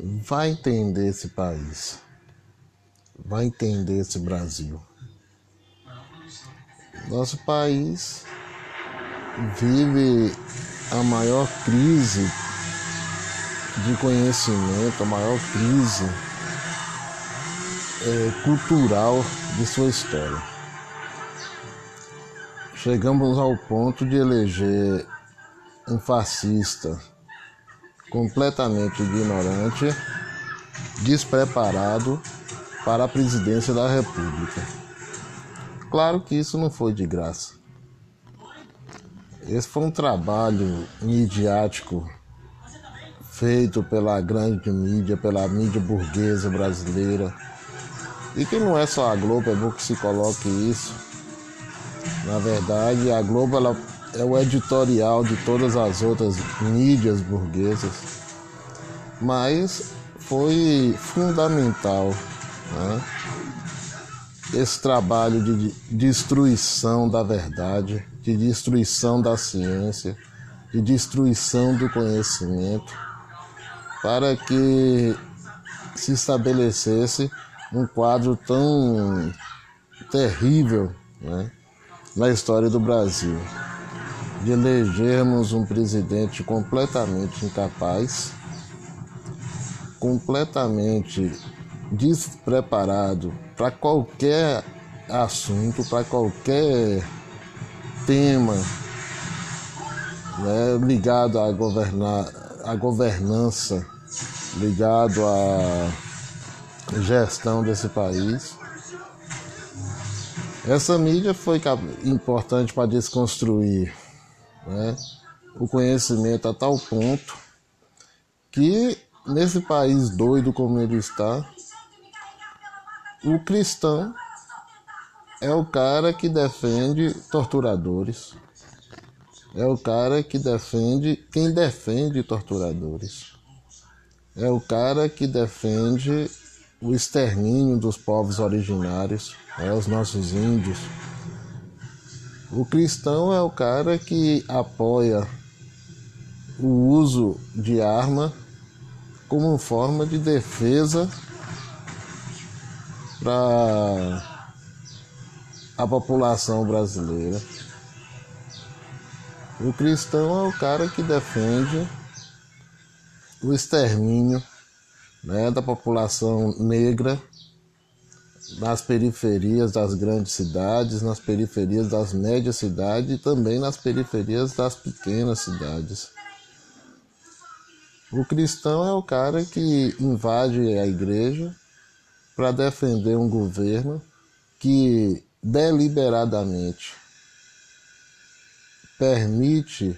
vai entender esse país, vai entender esse Brasil. Nosso país vive a maior crise de conhecimento, a maior crise é, cultural de sua história. Chegamos ao ponto de eleger um fascista completamente ignorante, despreparado para a presidência da República. Claro que isso não foi de graça. Esse foi um trabalho midiático feito pela grande mídia, pela mídia burguesa brasileira. E que não é só a Globo, é bom que se coloque isso. Na verdade, a Globo ela é o editorial de todas as outras mídias burguesas, mas foi fundamental né? esse trabalho de destruição da verdade, de destruição da ciência, de destruição do conhecimento, para que se estabelecesse um quadro tão terrível né, na história do Brasil de elegermos um presidente completamente incapaz, completamente despreparado para qualquer assunto, para qualquer tema né, ligado à, governar, à governança, ligado à gestão desse país. Essa mídia foi importante para desconstruir né, o conhecimento a tal ponto que nesse país doido como ele está, o cristão é o cara que defende torturadores. É o cara que defende quem defende torturadores. É o cara que defende o extermínio dos povos originários, é os nossos índios. O cristão é o cara que apoia o uso de arma como forma de defesa para a população brasileira. O cristão é o cara que defende o extermínio né, da população negra nas periferias das grandes cidades, nas periferias das médias cidades e também nas periferias das pequenas cidades. O cristão é o cara que invade a igreja para defender um governo que deliberadamente permite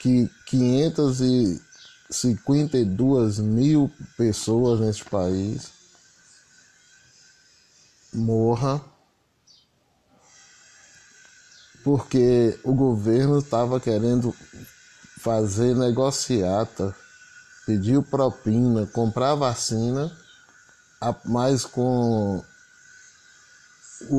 que 552 mil pessoas neste país morra porque o governo estava querendo fazer negociata, pediu propina, comprar vacina, mas com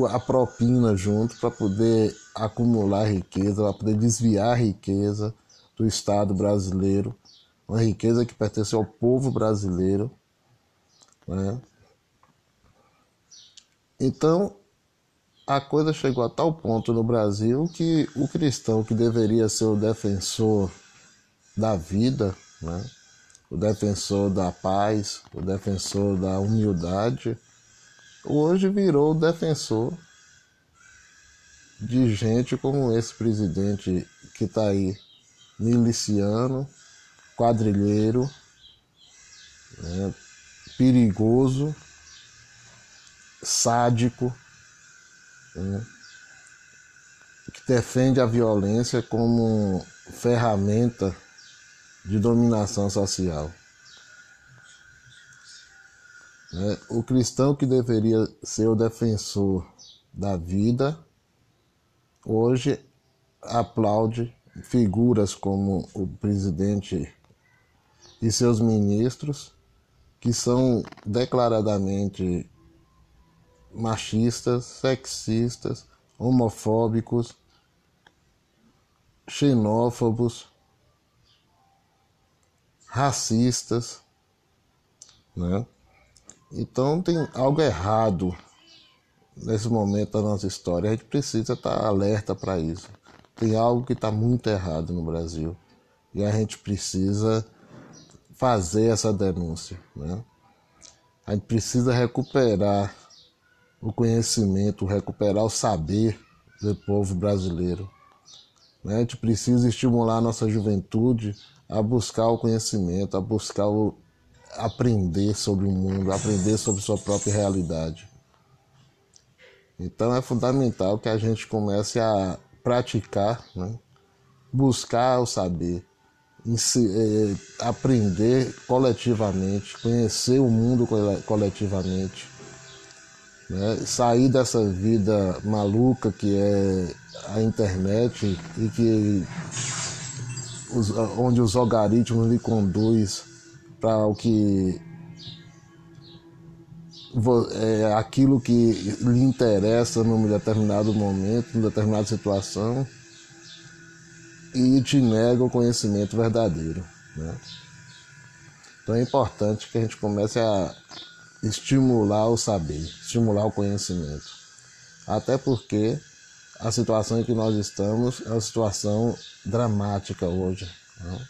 a propina junto para poder acumular riqueza, para poder desviar a riqueza do Estado brasileiro, uma riqueza que pertence ao povo brasileiro. Né? Então, a coisa chegou a tal ponto no Brasil que o cristão que deveria ser o defensor da vida, né? o defensor da paz, o defensor da humildade, hoje virou o defensor de gente como esse presidente que está aí, miliciano, quadrilheiro, né? perigoso sádico, né, que defende a violência como ferramenta de dominação social. Né. O cristão que deveria ser o defensor da vida, hoje aplaude figuras como o presidente e seus ministros, que são declaradamente machistas, sexistas, homofóbicos, xenófobos, racistas, Né? Então tem algo errado nesse momento da nossa história. A gente precisa estar alerta para isso. Tem algo que está muito errado no Brasil e a gente precisa fazer essa denúncia. Né? A gente precisa recuperar o conhecimento, recuperar o saber do povo brasileiro. Né? A gente precisa estimular a nossa juventude a buscar o conhecimento, a buscar o, aprender sobre o mundo, aprender sobre sua própria realidade. Então é fundamental que a gente comece a praticar, né? buscar o saber, eh, aprender coletivamente, conhecer o mundo coletivamente, né? sair dessa vida maluca que é a internet e que os, onde os algoritmos lhe conduz para o que é aquilo que lhe interessa num determinado momento, numa determinada situação e te nega o conhecimento verdadeiro. Né? Então é importante que a gente comece a estimular o saber, estimular o conhecimento. Até porque a situação em que nós estamos é uma situação dramática hoje. Né?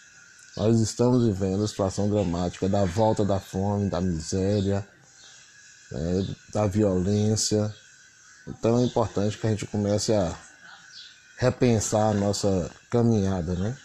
Nós estamos vivendo a situação dramática da volta da fome, da miséria, né? da violência. Então é importante que a gente comece a repensar a nossa caminhada, né?